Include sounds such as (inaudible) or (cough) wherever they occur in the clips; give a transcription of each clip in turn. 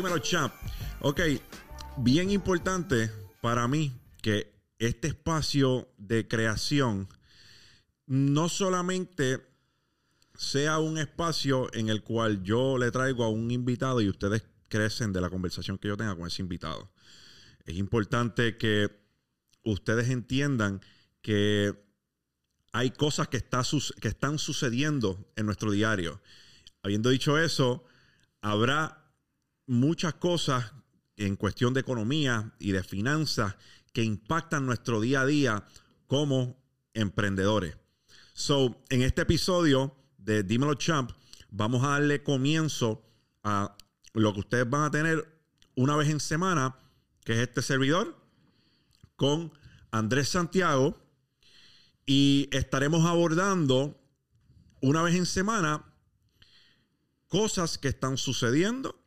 Dímelo, champ. Ok, bien importante para mí que este espacio de creación no solamente sea un espacio en el cual yo le traigo a un invitado y ustedes crecen de la conversación que yo tenga con ese invitado. Es importante que ustedes entiendan que hay cosas que están sucediendo en nuestro diario. Habiendo dicho eso, habrá muchas cosas en cuestión de economía y de finanzas que impactan nuestro día a día como emprendedores. So, en este episodio de Dímelo Champ, vamos a darle comienzo a lo que ustedes van a tener una vez en semana, que es este servidor, con Andrés Santiago, y estaremos abordando una vez en semana cosas que están sucediendo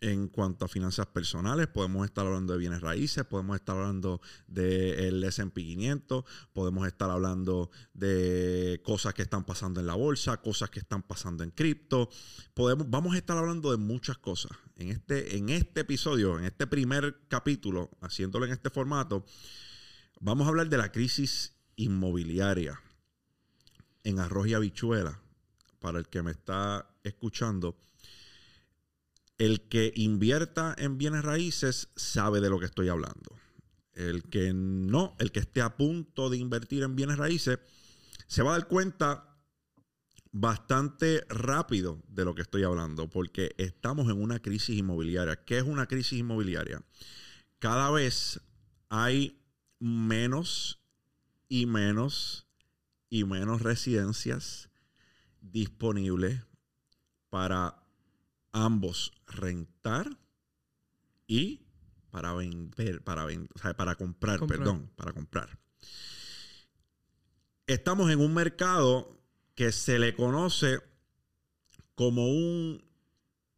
en cuanto a finanzas personales, podemos estar hablando de bienes raíces, podemos estar hablando del S&P 500, podemos estar hablando de cosas que están pasando en la bolsa, cosas que están pasando en cripto. Vamos a estar hablando de muchas cosas. En este, en este episodio, en este primer capítulo, haciéndolo en este formato, vamos a hablar de la crisis inmobiliaria en arroz y habichuela. Para el que me está escuchando, el que invierta en bienes raíces sabe de lo que estoy hablando. El que no, el que esté a punto de invertir en bienes raíces, se va a dar cuenta bastante rápido de lo que estoy hablando, porque estamos en una crisis inmobiliaria. ¿Qué es una crisis inmobiliaria? Cada vez hay menos y menos y menos residencias disponibles para ambos rentar y para vender, para vender, o sea, para comprar, perdón, para comprar. Estamos en un mercado que se le conoce como un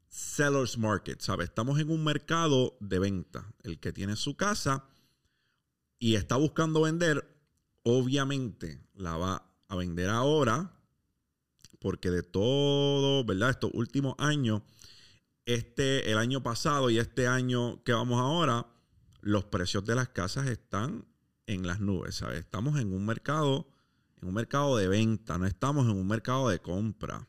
seller's market, ¿sabes? Estamos en un mercado de venta. El que tiene su casa y está buscando vender, obviamente la va a vender ahora, porque de todo, ¿verdad? Estos últimos años este, el año pasado y este año que vamos ahora, los precios de las casas están en las nubes, Estamos en un mercado, en un mercado de venta, no estamos en un mercado de compra.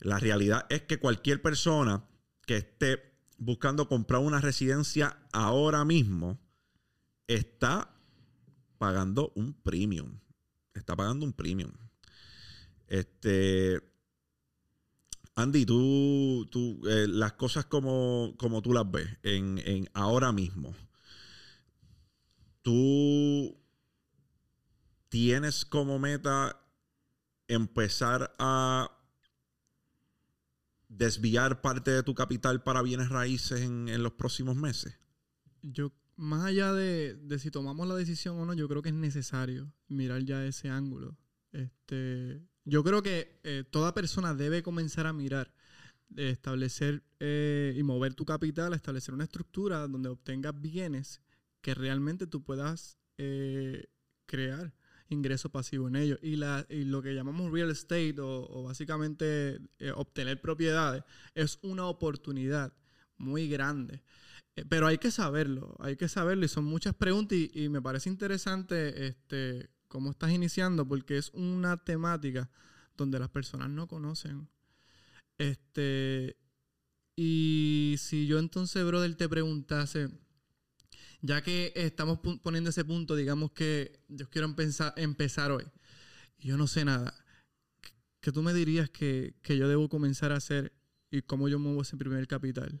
La realidad es que cualquier persona que esté buscando comprar una residencia ahora mismo está pagando un premium. Está pagando un premium. Este, Andy, tú, tú eh, las cosas como, como, tú las ves en, ahora mismo. Tú tienes como meta empezar a desviar parte de tu capital para bienes raíces en, en los próximos meses? Yo, más allá de, de, si tomamos la decisión o no, yo creo que es necesario mirar ya ese ángulo. Este, yo creo que eh, toda persona debe comenzar a mirar, establecer eh, y mover tu capital, establecer una estructura donde obtengas bienes que realmente tú puedas eh, crear ingreso pasivo en ellos. Y, lo que llamamos real estate o, básicamente obtener propiedades es una oportunidad muy grande. Pero hay que saberlo, hay que saberlo y son muchas preguntas y, y me parece interesante este, cómo estás iniciando, porque es una temática donde las personas no conocen. Este, y si yo entonces, brother, te preguntase, ya que estamos poniendo ese punto, digamos que yo quiero empezar, empezar hoy, y yo no sé nada, ¿qué tú me dirías que, yo debo comenzar a hacer y cómo yo muevo ese primer capital?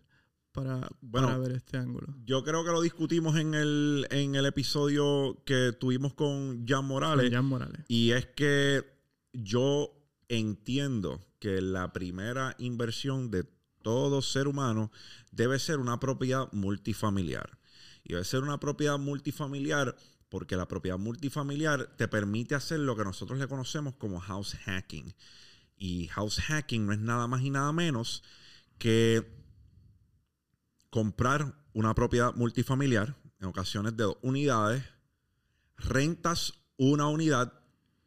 Para, para, ver este ángulo. Yo creo que lo discutimos en el, en el episodio que tuvimos con Jan Morales. Jan Morales. Y es que yo entiendo que la primera inversión de todo ser humano debe ser una propiedad multifamiliar. Y debe ser una propiedad multifamiliar porque la propiedad multifamiliar te permite hacer lo que nosotros le conocemos como house hacking. Y house hacking no es nada más y nada menos que comprar una propiedad multifamiliar, en ocasiones de dos unidades, rentas una unidad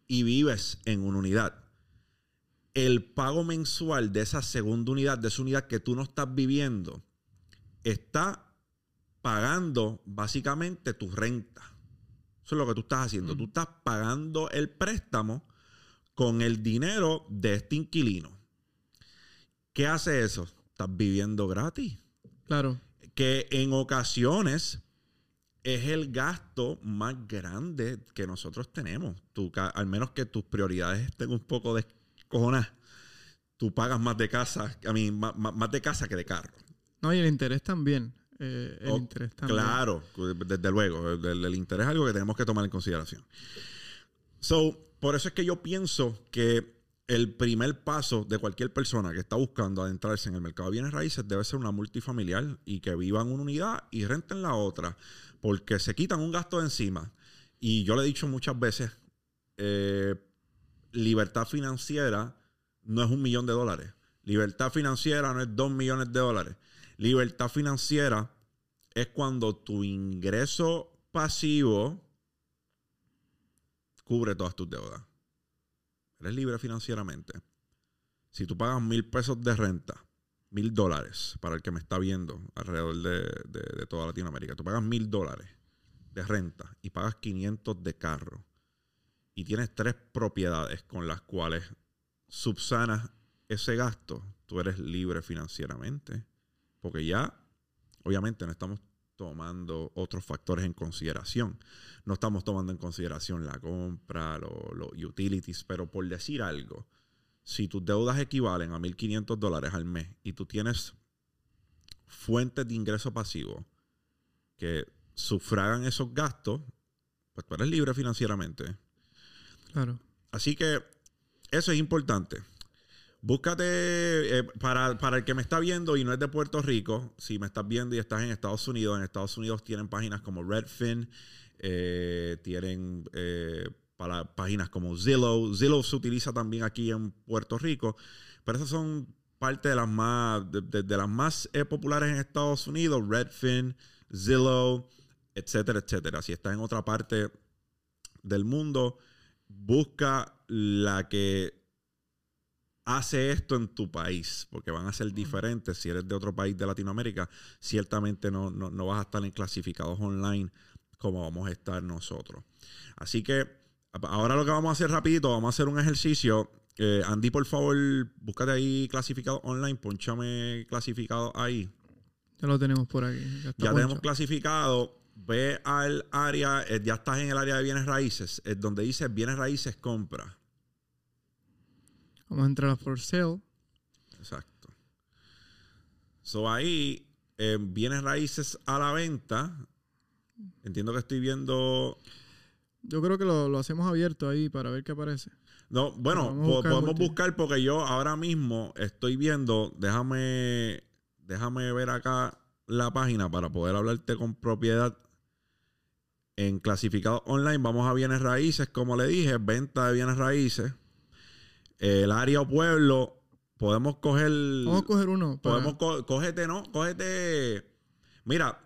y vives en una unidad. El pago mensual de esa segunda unidad, de esa unidad que tú no estás viviendo, está pagando básicamente tu renta. Eso es lo que tú estás haciendo. Tú estás pagando el préstamo con el dinero de este inquilino. ¿Qué hace eso? Estás viviendo gratis. Claro. Que en ocasiones es el gasto más grande que nosotros tenemos. Tú, al menos que tus prioridades estén un poco descojonadas, tú pagas más de casa, a mí, más, más, de casa que de carro. No, y el interés también. Eh, el Oh, interés también. Claro, desde luego. El, el interés es algo que tenemos que tomar en consideración. So, por eso es que yo pienso que el primer paso de cualquier persona que está buscando adentrarse en el mercado de bienes raíces debe ser una multifamiliar y que vivan una unidad y renten la otra, porque se quitan un gasto de encima. Y yo le he dicho muchas veces, eh, libertad financiera no es un millón de dólares. Libertad financiera no es dos millones de dólares. Libertad financiera es cuando tu ingreso pasivo cubre todas tus deudas. Eres libre financieramente. Si tú pagas mil pesos de renta, mil dólares, para el que me está viendo alrededor de, toda Latinoamérica, tú pagas mil dólares de renta y pagas 500 de carro y tienes tres propiedades con las cuales subsanas ese gasto, tú eres libre financieramente. Porque ya, obviamente, no estamos tomando otros factores en consideración. No estamos tomando en consideración la compra, lo- los utilities, pero por decir algo, si tus deudas equivalen a 1.500 dólares al mes y tú tienes fuentes de ingreso pasivo que sufragan esos gastos, pues tú eres libre financieramente. Claro. Así que eso es importante. Búscate, eh, para, para el que me está viendo y no es de Puerto Rico, si me estás viendo y estás en Estados Unidos, en Estados Unidos tienen páginas como Redfin, eh, tienen eh, para, páginas como Zillow. Zillow se utiliza también aquí en Puerto Rico, pero esas son parte de las más, de, las más populares en Estados Unidos, Redfin, Zillow, etcétera, etcétera. Si estás en otra parte del mundo, busca la que hace esto en tu país, porque van a ser diferentes. Si eres de otro país de Latinoamérica, ciertamente no, no, no vas a estar en clasificados online como vamos a estar nosotros. Así que ahora lo que vamos a hacer rapidito, vamos a hacer un ejercicio. Eh, Andy, por favor, búscate ahí clasificado online, ponchame clasificado ahí. Ya lo tenemos por aquí. Ya, tenemos clasificado. Ve al área, eh, ya estás en el área de bienes raíces, es donde dice bienes raíces compra. Vamos a entrar a For Sale. Exacto. So ahí, eh, bienes raíces a la venta. Entiendo que estoy viendo. Yo creo que lo, lo hacemos abierto ahí para ver qué aparece. No, bueno, buscar podemos multi- buscar porque yo ahora mismo estoy viendo. Déjame, déjame ver acá la página para poder hablarte con propiedad. En clasificado online, vamos a bienes raíces, como le dije, venta de bienes raíces. El área o pueblo, podemos coger. Vamos a coger uno. para- Podemos co- cógete, ¿no? Cógete. Mira,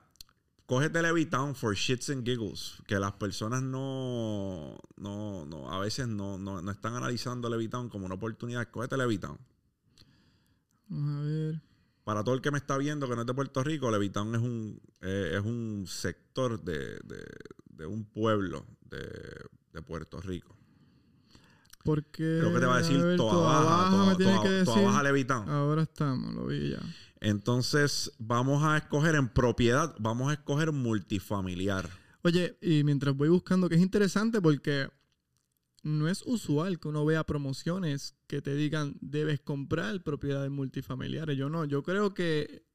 cógete Levitown for shits and giggles. Que las personas no. No, no. A veces no, no, no están analizando Levitown como una oportunidad. Cógete Levitown. Vamos a ver. Para todo el que me está viendo que no es de Puerto Rico, Levitown es un, eh, es un sector de, de- de un pueblo de, de Puerto Rico. Porque. Creo que te va a decir ver, toda toda baja. baja Toda, tiene toda- que decir. toda baja Levitown. Ahora estamos, lo vi ya. Entonces, vamos a escoger en propiedad, vamos a escoger multifamiliar. Oye, y mientras voy buscando, que es interesante porque no es usual que uno vea promociones que te digan debes comprar propiedades multifamiliares. Yo no, yo creo que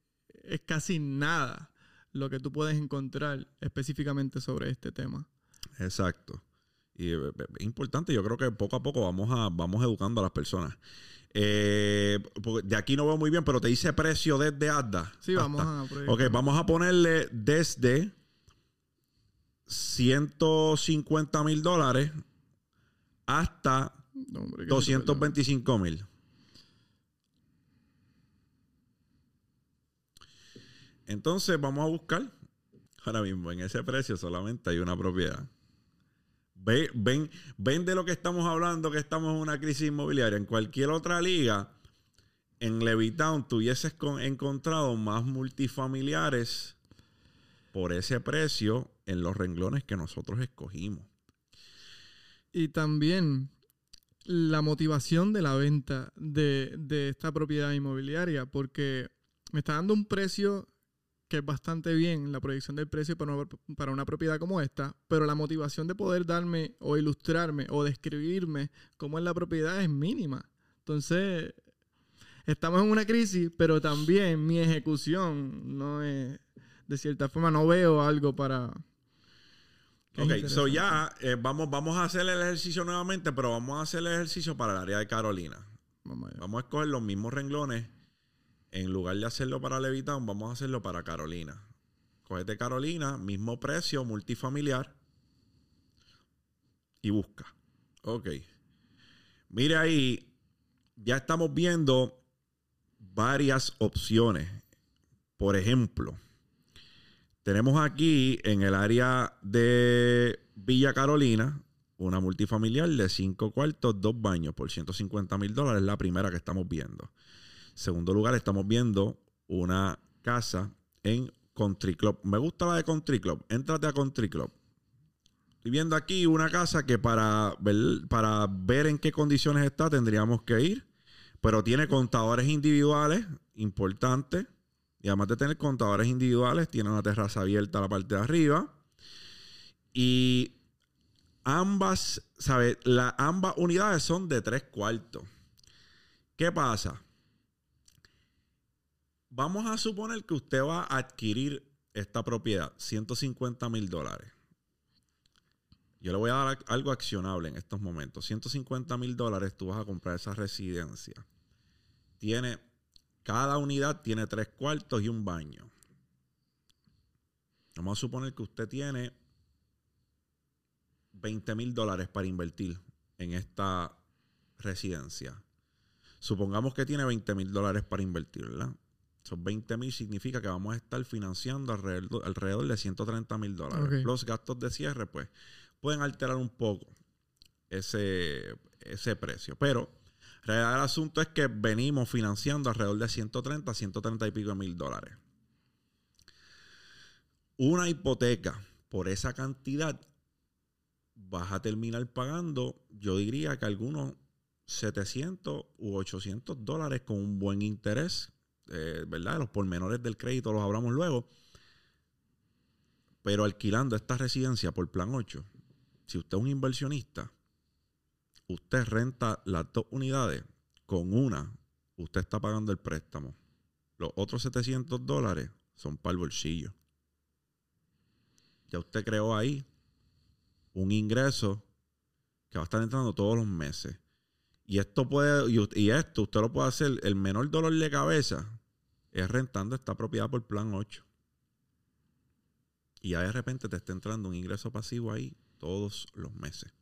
es casi nada lo que tú puedes encontrar específicamente sobre este tema. Exacto. Y eh, es importante, yo creo que poco a poco vamos a vamos educando a las personas. Eh, de aquí no veo muy bien, pero te dice precio desde ADA. Sí, vamos a proyectar. Ok, vamos a ponerle desde 150 mil dólares hasta No, hombre, que 225 mil. Entonces vamos a buscar. Ahora mismo, en ese precio solamente hay una propiedad. Ve- ven, ven de lo que estamos hablando, que estamos en una crisis inmobiliaria. En cualquier otra liga, en Levitown tú hubieses con- encontrado más multifamiliares por ese precio en los renglones que nosotros escogimos. Y también la motivación de la venta de, de esta propiedad inmobiliaria, porque me está dando un precio que es bastante bien, la proyección del precio para una, para una propiedad como esta, pero la motivación de poder darme o ilustrarme o describirme cómo es la propiedad es mínima. Entonces, estamos en una crisis, pero también mi ejecución no es, de cierta forma, no veo algo para... Ok, so ya eh, vamos, vamos a hacer el ejercicio nuevamente, pero vamos a hacer el ejercicio para el área de Carolina. Vamos a escoger los mismos renglones. En lugar de hacerlo para Levitown, vamos a hacerlo para Carolina. Cogete Carolina, mismo precio, multifamiliar. Y busca. Ok. Mire ahí, ya estamos viendo varias opciones. Por ejemplo, tenemos aquí en el área de Villa Carolina una multifamiliar de 5 cuartos, 2 baños por 150 mil dólares. La primera que estamos viendo. Segundo lugar, estamos viendo una casa en Country Club. Me gusta la de Country Club. Éntrate a Country Club. Estoy viendo aquí una casa que para ver, para ver en qué condiciones está tendríamos que ir. Pero tiene contadores individuales importantes. Y además de tener contadores individuales, tiene una terraza abierta a la parte de arriba. Y ambas, ¿sabes? Ambas unidades son de tres cuartos. ¿Qué pasa? Vamos a suponer que usted va a adquirir esta propiedad, 150 mil dólares. Yo le voy a dar algo accionable en estos momentos. 150 mil dólares, tú vas a comprar esa residencia. Tiene, cada unidad tiene tres cuartos y un baño. Vamos a suponer que usted tiene 20 mil dólares para invertir en esta residencia. Supongamos que tiene 20 mil dólares para invertir, ¿verdad? Esos 20 mil significa que vamos a estar financiando alrededor, alrededor de 130 mil dólares. Los gastos de cierre, pues, pueden alterar un poco ese, ese precio. Pero, realidad del asunto es que venimos financiando alrededor de 130, 130 y pico mil dólares. Una hipoteca por esa cantidad vas a terminar pagando, yo diría que algunos 700 u 800 dólares con un buen interés, eh, ¿verdad? Los pormenores del crédito los hablamos luego. Pero alquilando esta residencia por plan 8, si usted es un inversionista, usted renta las dos unidades, con una, usted está pagando el préstamo. Los otros 700 dólares son para el bolsillo. Ya usted creó ahí un ingreso que va a estar entrando todos los meses. Y esto puede, y, y esto usted lo puede hacer, el menor dolor de cabeza es rentando esta propiedad por plan 8. Y ya de repente te está entrando un ingreso pasivo ahí todos los meses.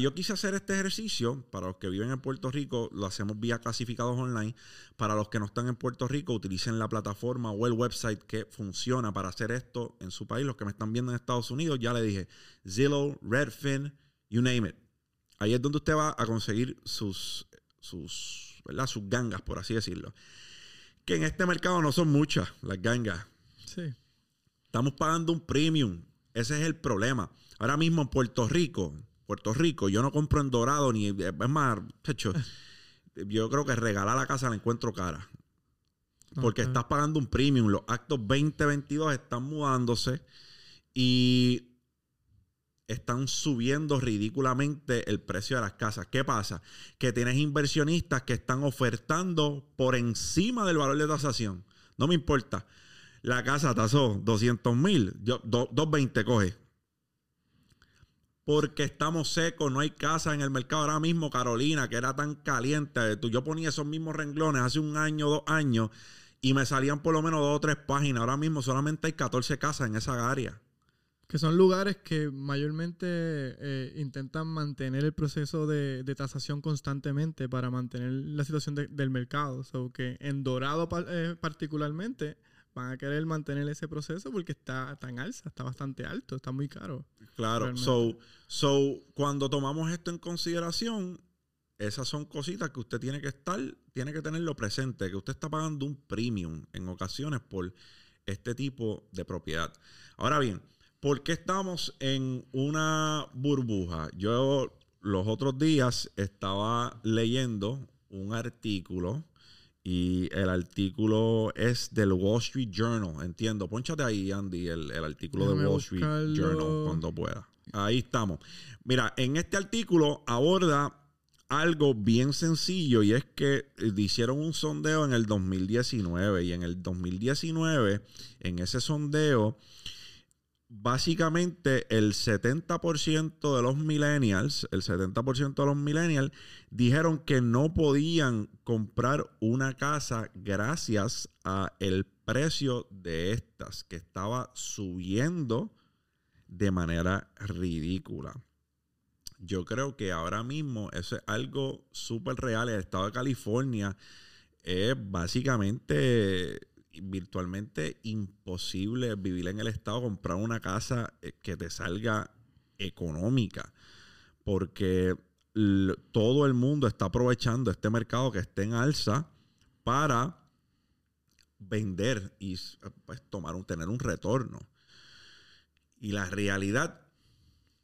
Yo quise hacer este ejercicio para los que viven en Puerto Rico, lo hacemos vía clasificados online. Para los que no están en Puerto Rico, utilicen la plataforma o el website que funciona para hacer esto en su país. Los que me están viendo en Estados Unidos, ya le dije, Zillow, Redfin, you name it. Ahí es donde usted va a conseguir sus, sus, ¿verdad? sus gangas, por así decirlo. Que en este mercado no son muchas las gangas. Sí. Estamos pagando un premium. Ese es el problema. Ahora mismo en Puerto Rico, Puerto Rico, yo no compro en dorado ni. Es más, chacho, (laughs) yo creo que regalar la casa la encuentro cara. Porque estás pagando un premium. Los actos 2022 están mudándose y están subiendo ridículamente el precio de las casas. ¿Qué pasa? Que tienes inversionistas que están ofertando por encima del valor de tasación. No me importa. La casa tasó 200 mil. Yo, do- 220 coge. Porque estamos secos, no hay casa en el mercado. Ahora mismo, Carolina, que era tan caliente. tú- Yo ponía esos mismos renglones hace un año, dos años, y me salían por lo menos dos o tres páginas. Ahora mismo solamente hay 14 casas en esa área. Que son lugares que mayormente eh, intentan mantener el proceso de, de tasación constantemente para mantener la situación de- del mercado. So que en Dorado eh, particularmente van a querer mantener ese proceso porque está tan alza, está bastante alto, está muy caro. Claro. Realmente. So, so, cuando tomamos esto en consideración, esas son cositas que usted tiene que estar, tiene que tenerlo presente, que usted está pagando un premium en ocasiones por este tipo de propiedad. Ahora bien, ¿por qué estamos en una burbuja? Yo los otros días estaba leyendo un artículo y el artículo es del Wall Street Journal, entiendo. Pónchate ahí, Andy, el, artículo de Wall Street Journal cuando pueda. Ahí estamos. Mira, en este artículo aborda algo bien sencillo y es que eh, hicieron un sondeo en el 2019 y en el 2019, en ese sondeo, básicamente el 70% de los millennials, el 70% de los millennials dijeron que no podían comprar una casa gracias a el precio de estas que estaba subiendo de manera ridícula. Yo creo que ahora mismo eso es algo súper real. El estado de California es básicamente virtualmente imposible vivir en el estado, comprar una casa eh, que te salga económica, porque todo el mundo está aprovechando este mercado que está en alza para vender y pues, tomar un, tener un retorno. Y la realidad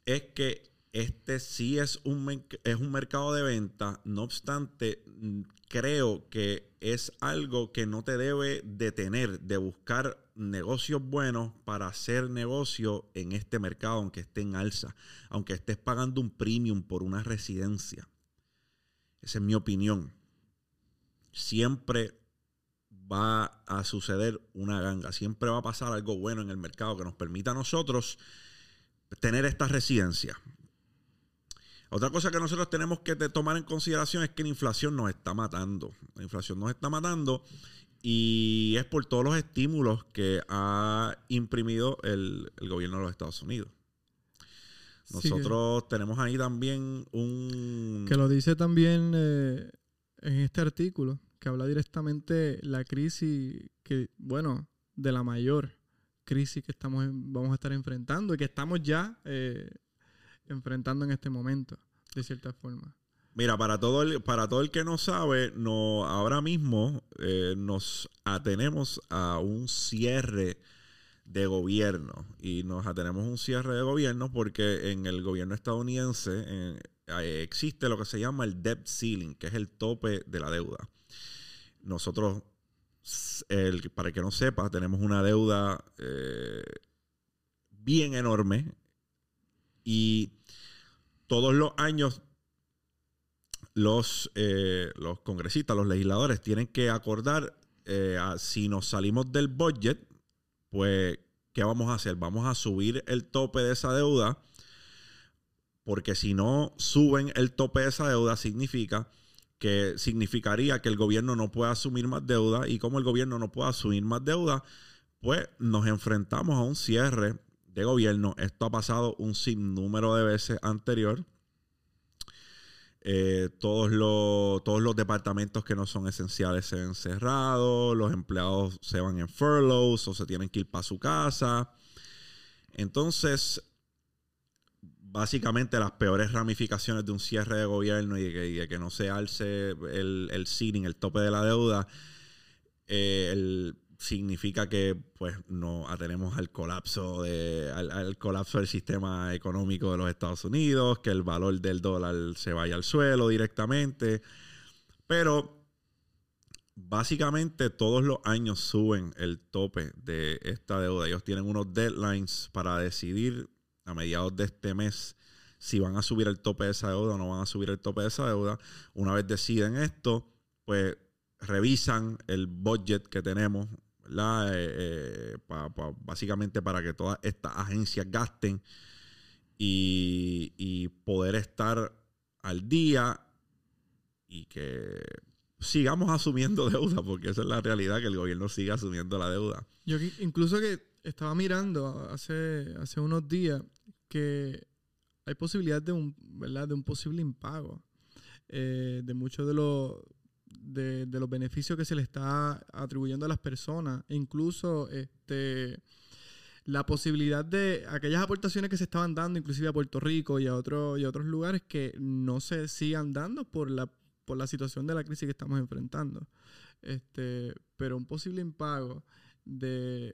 es que este sí es un, es un mercado de venta, no obstante, mm, creo que es algo que no te debe detener de buscar negocios buenos para hacer negocio en este mercado, aunque esté en alza, aunque estés pagando un premium por una residencia. Esa es mi opinión. Siempre va a suceder una ganga, siempre va a pasar algo bueno en el mercado que nos permita a nosotros tener esta residencia. Otra cosa que nosotros tenemos que tomar en consideración es que la inflación nos está matando. La inflación nos está matando y es por todos los estímulos que ha imprimido el, gobierno de los Estados Unidos. Nosotros tenemos ahí también un... Que lo dice también eh, en este artículo, que habla directamente la crisis que, bueno, de la mayor crisis que estamos vamos a estar enfrentando y que estamos ya eh, enfrentando en este momento, de cierta forma. Mira, para todo el, para todo el que no sabe, no, ahora mismo eh, nos atenemos a un cierre de gobierno. Y nos atenemos a un cierre de gobierno porque en el gobierno estadounidense eh, existe lo que se llama el debt ceiling, que es el tope de la deuda. Nosotros, para el que no sepa, tenemos una deuda eh, bien enorme y todos los años los, eh, los congresistas, los legisladores tienen que acordar eh, si nos salimos del budget, pues, ¿qué vamos a hacer? Vamos a subir el tope de esa deuda, porque si no suben el tope de esa deuda, significa que significaría que el gobierno no puede asumir más deuda y como el gobierno no puede asumir más deuda, pues nos enfrentamos a un cierre de gobierno. Esto ha pasado un sinnúmero de veces anterior. Eh, todos, los, todos los departamentos que no son esenciales se ven cerrados, los empleados se van en furloughs o se tienen que ir para su casa. Entonces, básicamente las peores ramificaciones de un cierre de gobierno y de que, no se alce el, el ceiling, el tope de la deuda, eh, el significa que pues no atenemos al colapso de al, colapso del sistema económico de los Estados Unidos, que el valor del dólar se vaya al suelo directamente. Pero básicamente todos los años suben el tope de esta deuda. Ellos tienen unos deadlines para decidir a mediados de este mes si van a subir el tope de esa deuda o no van a subir el tope de esa deuda. Una vez deciden esto, pues revisan el budget que tenemos eh, eh, básicamente para que todas estas agencias gasten y, poder estar al día y que sigamos asumiendo (laughs) deuda, porque esa es la realidad, que el gobierno siga asumiendo la deuda. Yo incluso que estaba mirando hace, hace unos días que hay posibilidad de un, ¿verdad? De un posible impago eh, de muchos de los de, los beneficios que se le está atribuyendo a las personas, incluso este, la posibilidad de aquellas aportaciones que se estaban dando, inclusive a Puerto Rico y a, y otros lugares, que no se sigan dando por la por la situación de la crisis que estamos enfrentando. Este, pero un posible impago de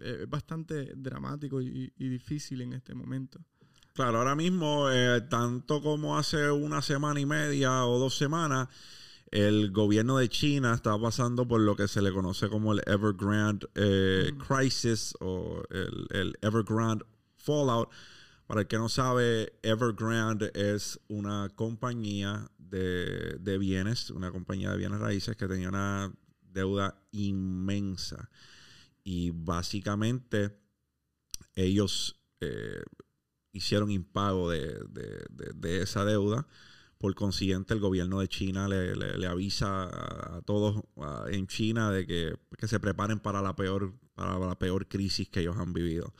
eh, es bastante dramático y, difícil en este momento. Claro, ahora mismo, eh, tanto como hace una semana y media o dos semanas, el gobierno de China está pasando por lo que se le conoce como el Evergrande eh, Crisis o el, el, Evergrande Fallout. Para el que no sabe, Evergrande es una compañía de, de bienes, una compañía de bienes raíces que tenía una deuda inmensa. Y básicamente ellos eh, hicieron impago de, esa deuda. Por consiguiente, el gobierno de China le, avisa a, todos en China de que, se preparen para la peor, para la peor crisis que ellos han vivido.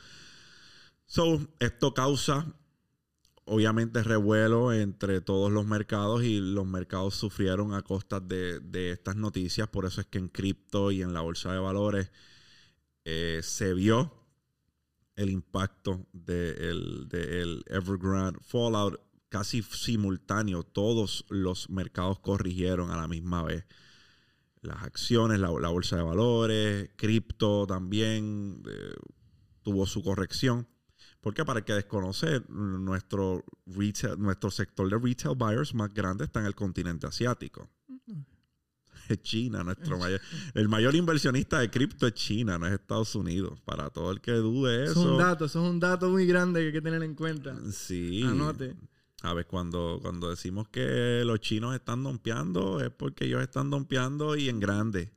So, esto causa obviamente revuelo entre todos los mercados y los mercados sufrieron a costas de, de estas noticias. Por eso es que en cripto y en la bolsa de valores eh, se vio el impacto del de Evergrande Fallout casi simultáneo. Todos los mercados corrigieron a la misma vez. Las acciones, la, bolsa de valores, cripto también eh, tuvo su corrección. Porque para el que desconoce, nuestro, nuestro sector de retail buyers más grande está en el continente asiático. es (laughs) China, nuestro (laughs) mayor. El mayor inversionista de cripto es China, no es Estados Unidos. Para todo el que dude. Eso es un dato, eso es un dato muy grande que hay que tener en cuenta. Sí. Anote. Ver, cuando, cuando decimos que los chinos están dompeando, es porque ellos están dompeando y en grande.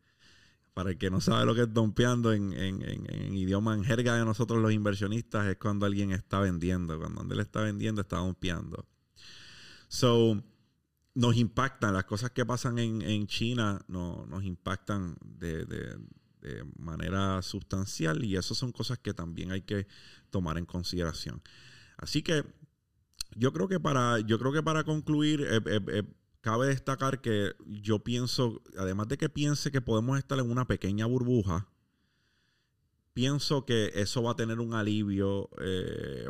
Para el que no sabe lo que es dompeando en, en, en, idioma, en jerga de nosotros los inversionistas, es cuando alguien está vendiendo. Cuando él está vendiendo, está dompeando. So, nos impactan, las cosas que pasan en, China no, nos impactan de, manera sustancial y esas son cosas que también hay que tomar en consideración. Así que yo creo que para, yo creo que para concluir, eh, eh, eh, cabe destacar que yo pienso, además de que piense que podemos estar en una pequeña burbuja, pienso que eso va a tener un alivio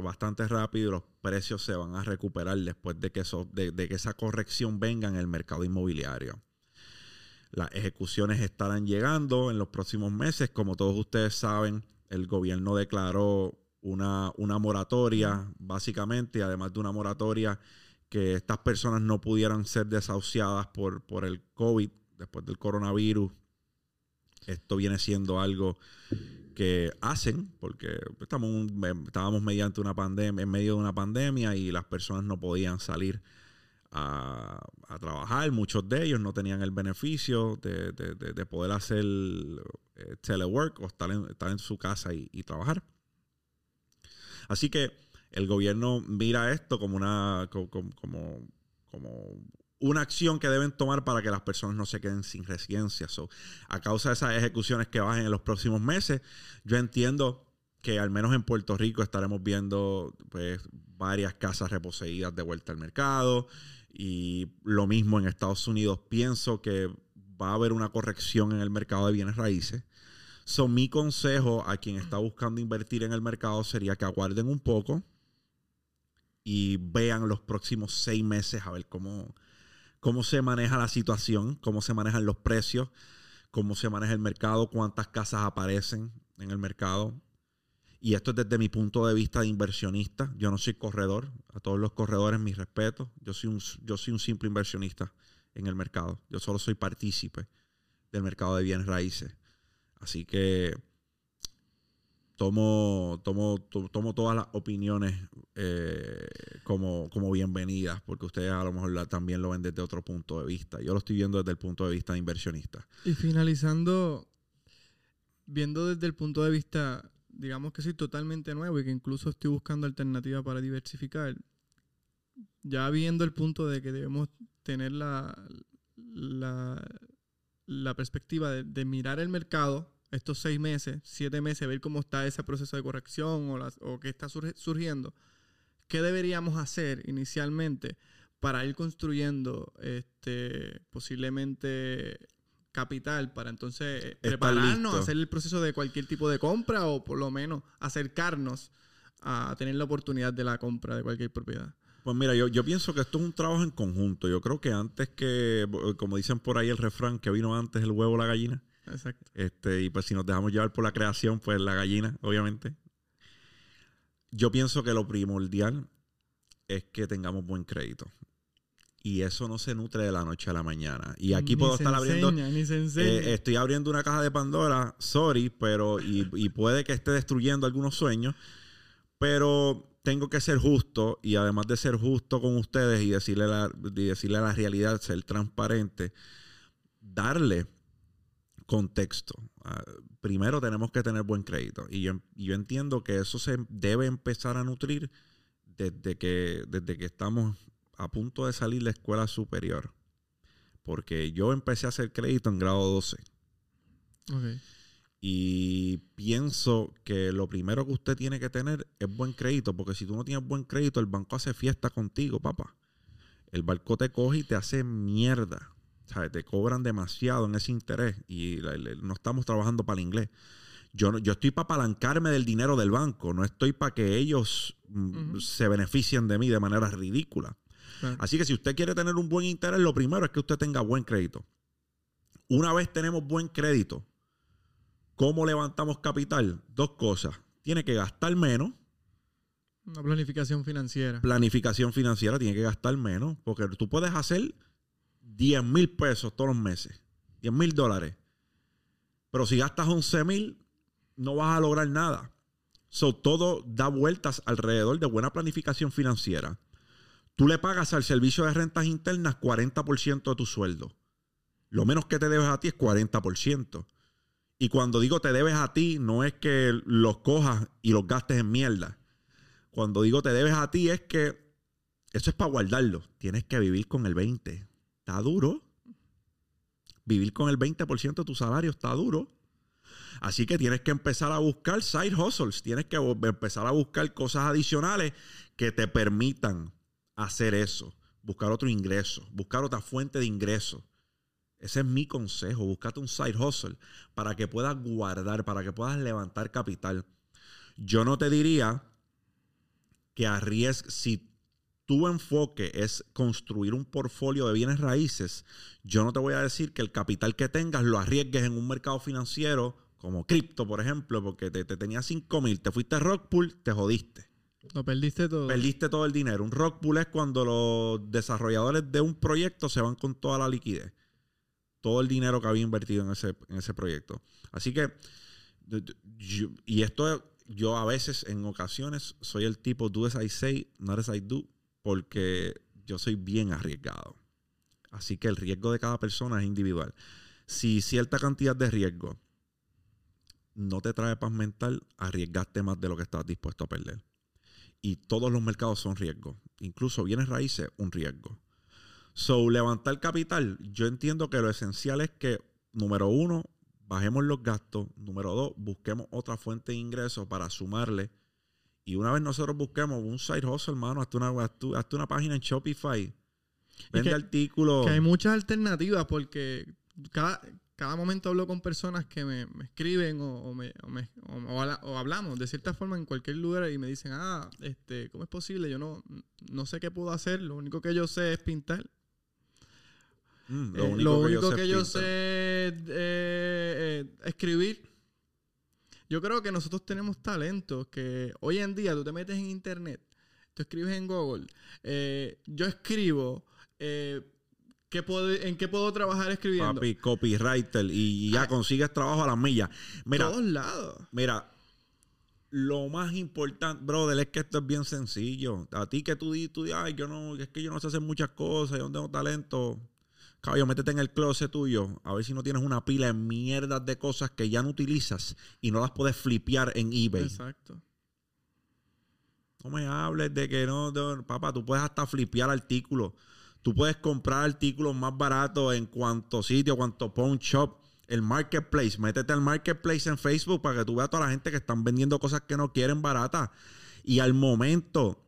bastante rápido y los precios se van a recuperar después de que, eso, de, que esa corrección venga en el mercado inmobiliario. Las ejecuciones estarán llegando en los próximos meses. Como todos ustedes saben, el gobierno declaró una, una moratoria, básicamente, además de una moratoria que estas personas no pudieran ser desahuciadas por, por el COVID, después del coronavirus. Esto viene siendo algo que hacen, porque estamos estábamos mediante una pandemia, en medio de una pandemia y las personas no podían salir a, trabajar, muchos de ellos no tenían el beneficio de, poder hacer eh, telework o estar en, estar en su casa y, trabajar. Así que el gobierno mira esto como una como, como, como una acción que deben tomar para que las personas no se queden sin residencia. a causa de esas ejecuciones que bajen en los próximos meses, yo entiendo que al menos en Puerto Rico estaremos viendo pues, varias casas reposeídas de vuelta al mercado y lo mismo en Estados Unidos. Pienso que va a haber una corrección en el mercado de bienes raíces. So, mi consejo a quien está buscando invertir en el mercado sería que aguarden un poco y vean los próximos seis meses a ver cómo, cómo se maneja la situación, cómo se manejan los precios, cómo se maneja el mercado, cuántas casas aparecen en el mercado. Y esto es desde mi punto de vista de inversionista. Yo no soy corredor. A todos los corredores, mi respeto. Yo soy un, yo soy un simple inversionista en el mercado. Yo solo soy partícipe del mercado de bienes raíces. Así que tomo, tomo, tomo todas las opiniones eh, como, como bienvenidas, porque ustedes a lo mejor también lo ven desde otro punto de vista. Yo lo estoy viendo desde el punto de vista inversionista. Y finalizando, viendo desde el punto de vista, digamos que soy totalmente nuevo y que incluso estoy buscando alternativas para diversificar, ya viendo el punto de que debemos tener la, la, la perspectiva de mirar el mercado estos seis meses, siete meses, ver cómo está ese proceso de corrección o, las, o qué está surgiendo, ¿qué deberíamos hacer inicialmente para ir construyendo este, posiblemente capital para entonces prepararnos a hacer el proceso de cualquier tipo de compra o por lo menos acercarnos a tener la oportunidad de la compra de cualquier propiedad? Pues mira, yo, yo pienso que esto es un trabajo en conjunto. Yo creo que antes que, como dicen por ahí el refrán, que vino antes el huevo o la gallina. Exacto. Este, y pues si nos dejamos llevar por la creación, pues la gallina, obviamente. Yo pienso que lo primordial es que tengamos buen crédito. Y eso no se nutre de la noche a la mañana. Y aquí Ni puedo estar abriendo. enseña, ni se enseña. Eh, estoy abriendo una caja de Pandora, sorry, pero y, y puede que esté destruyendo algunos sueños, pero tengo que ser justo y además de ser justo con ustedes y decirle la, decirle la realidad, ser transparente, darle contexto. Ah, primero tenemos que tener buen crédito y yo, entiendo que eso se debe empezar a nutrir desde que, desde que estamos a punto de salir de escuela superior. Porque yo empecé a hacer crédito en grado 12. Ok. Y pienso que lo primero que usted tiene que tener es buen crédito, porque si tú no tienes buen crédito, el banco hace fiesta contigo, papá. El banco te coge y te hace mierda. ¿Sabes? Te cobran demasiado en ese interés y no estamos trabajando para el inglés. Yo, no- yo estoy para apalancarme del dinero del banco, no estoy para que ellos mm, se beneficien de mí de manera ridícula. Claro. Así que si usted quiere tener un buen interés, lo primero es que usted tenga buen crédito. Una vez tenemos buen crédito, ¿cómo levantamos capital? Dos cosas. Tiene que gastar menos. Una planificación financiera. Planificación financiera tiene que gastar menos. Porque tú puedes hacer 10 mil pesos todos los meses. 10 mil dólares. Pero si gastas 11 mil, no vas a lograr nada. So, todo da vueltas alrededor de buena planificación financiera. Tú le pagas al servicio de rentas internas 40% de tu sueldo. Lo menos que te debes a ti es 40%. Y cuando digo te debes a ti, no es que los cojas y los gastes en mierda. Cuando digo te debes a ti es que eso es para guardarlo. Tienes que vivir con el 20. Está duro. Vivir con el 20% de tu salario está duro. Así que tienes que empezar a buscar side hustles. Tienes que empezar a buscar cosas adicionales que te permitan hacer eso. Buscar otro ingreso. Buscar otra fuente de ingreso. Ese es mi consejo. Búscate un side hustle para que puedas guardar, para que puedas levantar capital. Yo no te diría que arriesgues, si tu enfoque es construir un portfolio de bienes raíces, yo no te voy a decir que el capital que tengas lo arriesgues en un mercado financiero como cripto, por ejemplo, porque te, te tenía 5 mil, te fuiste a Rockpool, te jodiste. Lo perdiste todo. Perdiste todo el dinero. Un rock pool es cuando los desarrolladores de un proyecto se van con toda la liquidez. Todo el dinero que había invertido en ese, en ese proyecto. Así que, yo- y esto yo a veces, en ocasiones, soy el tipo do as I say, not as I do, porque yo soy bien arriesgado. Así que el riesgo de cada persona es individual. Si cierta cantidad de riesgo no te trae paz mental, arriesgaste más de lo que estás dispuesto a perder y todos los mercados son riesgos. Incluso bienes raíces, un riesgo. So, levantar capital, yo entiendo que lo esencial es que, número uno, bajemos los gastos. Número dos, busquemos otra fuente de ingresos para sumarle. Y una vez nosotros busquemos un side hustle, hermano, hazte una, hazte, hazte una página en Shopify. Vende que- artículos. Que hay muchas alternativas porque cada, cada momento hablo con personas que me, me escriben o, o me, o, me- o hablamos de cierta forma en cualquier lugar y me dicen, ah, este, ¿cómo es posible? Yo no, no sé qué puedo hacer, lo único que yo sé es pintar. Mm, Eh, Lo único, que, yo, sé, es eh, eh, escribir. Yo creo que nosotros tenemos talentos que hoy en día tú te metes en internet, tú escribes en Google, eh, yo escribo, eh, ¿qué puedo- ¿en qué puedo trabajar escribiendo? Papi, copywriter. Y ya Ah. consigues trabajo a las millas. Mira, Todos lados. Mira, lo más importante, brother, es que esto es bien sencillo. A ti que tú dices, tú ay, yo no, es que yo no sé hacer muchas cosas, yo no tengo talento. Caballo, métete en el closet tuyo, a ver si no tienes una pila de mierdas de cosas que ya no utilizas y no las puedes flipear en eBay. Exacto. No me hables de que no, de- papá, tú puedes hasta flipear artículos. Tú puedes comprar artículos más baratos en cuanto sitio, cuanto pawn shop. El marketplace, métete al marketplace en Facebook para que tú veas a toda la gente que están vendiendo cosas que no quieren baratas. Y al momento,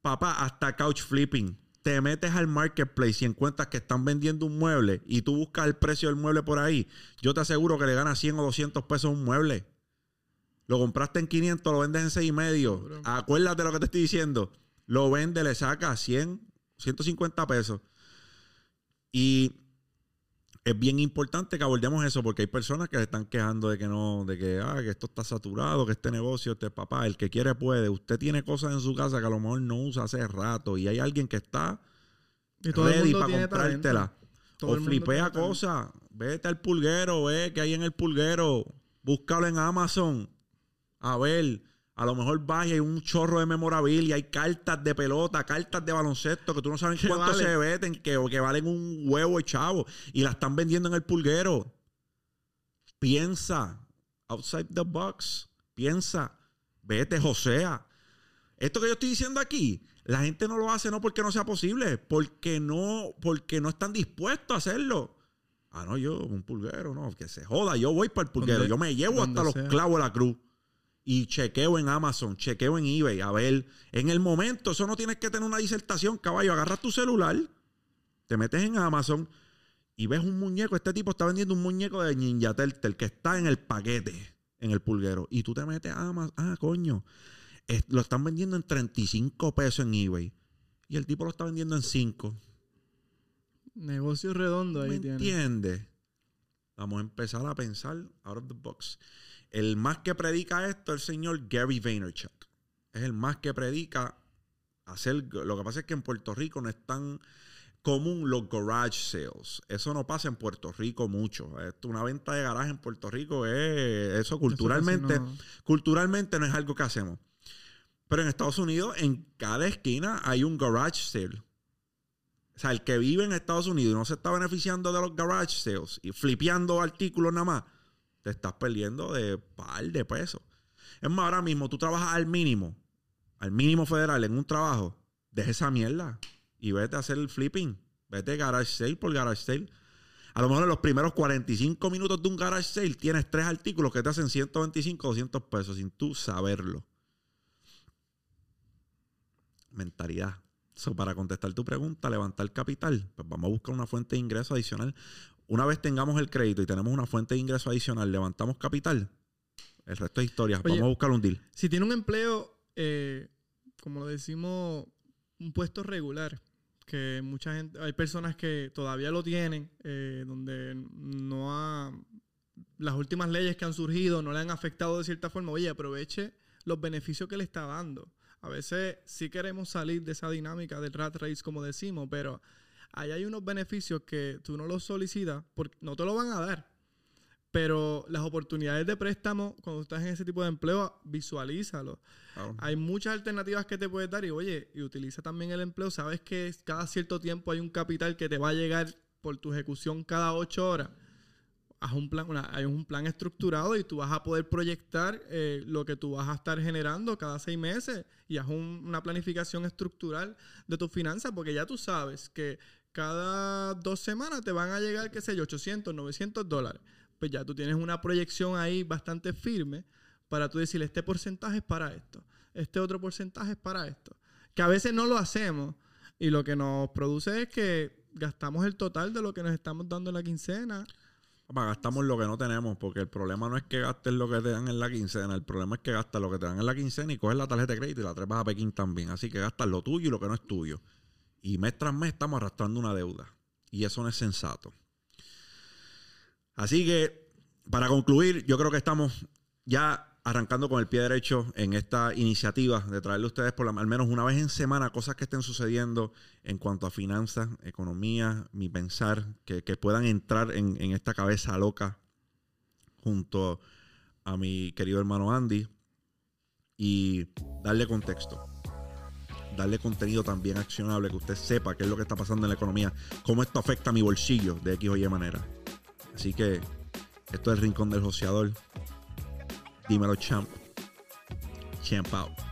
papá, hasta couch flipping. Te metes al marketplace y encuentras que están vendiendo un mueble y tú buscas el precio del mueble por ahí. Yo te aseguro que le ganas 100 o 200 pesos un mueble. Lo compraste en 500, lo vendes en 6 y medio. Acuérdate lo que te estoy diciendo. lo vende, le saca 100, 150 pesos. Y es bien importante que abordemos eso porque hay personas que se están quejando de que no, de que, ah, que esto está saturado, que este negocio, este papá, el que quiere puede. Usted tiene cosas en su casa que a lo mejor no usa hace rato y hay alguien que está Y todo el ready para comprártela. O flipea cosas. Vete al pulguero, ve que hay en el pulguero. Búscalo en Amazon. A ver, a lo mejor vas y hay un chorro de memorabilia, hay cartas de pelota, cartas de baloncesto que tú no sabes cuánto se veten, que, que valen un huevo de chavo y la están vendiendo en el pulguero. Piensa, outside the box. Piensa, vete, Josea. Esto que yo estoy diciendo aquí, la gente no lo hace no porque no sea posible, porque no, porque no están dispuestos a hacerlo. Ah, no, yo, un pulguero, no, que se joda, yo voy para el pulguero, Donde- yo me llevo hasta los clavos de la cruz y chequeo en Amazon, chequeo en eBay, a ver, en el momento, eso no tienes que tener una disertación, caballo, agarras tu celular, te metes en Amazon y ves un muñeco, este tipo está vendiendo un muñeco de Ninja Turtle que está en el paquete, en el pulguero, y tú te metes a Amazon, ah, coño, es- lo están vendiendo en 35 pesos en eBay y el tipo lo está vendiendo en 5. Negocio redondo ahí ¿Me tiene. entiendes? Vamos a empezar a pensar out of the box. El más que predica esto es el señor Gary Vaynerchuk. Es el más que predica hacer. Lo que pasa es que en Puerto Rico no es tan común los garage sales. Eso no pasa en Puerto Rico mucho. Esto, una venta de garaje en Puerto Rico es eso culturalmente. no- Culturalmente no es algo que hacemos. Pero en Estados Unidos, en cada esquina hay un garage sale. O sea, el que vive en Estados Unidos y no se está beneficiando de los garage sales y flipeando artículos nada más, te estás perdiendo de par de pesos. Es más, ahora mismo tú trabajas al mínimo, al mínimo federal en un trabajo, deja esa mierda y vete a hacer el flipping. Vete garage sale por garage sale. A lo mejor en los primeros 45 minutos de un garage sale tienes tres artículos que te hacen 125 200 pesos sin tú saberlo. Mentalidad. So, para contestar tu pregunta, levantar capital, pues vamos a buscar una fuente de ingreso adicional. Una vez tengamos el crédito y tenemos una fuente de ingreso adicional, levantamos capital. El resto es historia. Oye, vamos a buscar un deal. Si tiene un empleo, eh, como lo decimos, un puesto regular, que mucha gente, hay personas que todavía lo tienen, eh, donde no ha, las últimas leyes que han surgido no le han afectado de cierta forma. Oye, aproveche los beneficios que le está dando. A veces sí queremos salir de esa dinámica del rat race, como decimos, pero ahí hay unos beneficios que tú no los solicitas porque no te lo van a dar. Pero las oportunidades de préstamo, cuando estás en ese tipo de empleo, visualízalo. Hay muchas alternativas que te puedes dar y oye, y utiliza también el empleo. Sabes que cada cierto tiempo hay un capital que te va a llegar por tu ejecución cada ocho horas. Haz un plan, una- hay un plan estructurado y tú vas a poder proyectar eh, lo que tú vas a estar generando cada seis meses y haz un- una planificación estructural de tus finanzas porque ya tú sabes que cada dos semanas te van a llegar, qué sé yo, 800, 900 dólares. Pues ya tú tienes una proyección ahí bastante firme para tú decir, este porcentaje es para esto, este otro porcentaje es para esto. Que a veces no lo hacemos y lo que nos produce es que gastamos el total de lo que nos estamos dando en la quincena. Gastamos lo que no tenemos, porque el problema no es que gastes lo que te dan en la quincena, el problema es que gastas lo que te dan en la quincena y coges la tarjeta de crédito y la trepas a Pekín también. Así que gastas lo tuyo y lo que no es tuyo. Y mes tras mes estamos arrastrando una deuda. Y eso no es sensato. Así que, para concluir, yo creo que estamos ya arrancando con el pie derecho en esta iniciativa de traerle a ustedes por la- al menos una vez en semana cosas que estén sucediendo en cuanto a finanzas, economía, mi pensar, que, que puedan entrar en, en esta cabeza loca junto a mi querido hermano Andy y darle contexto. Darle contenido también accionable, que usted sepa qué es lo que está pasando en la economía, cómo esto afecta a mi bolsillo de X o Y manera. Así que esto es el Rincón del Joseador. Dímelo, champ. Champ out.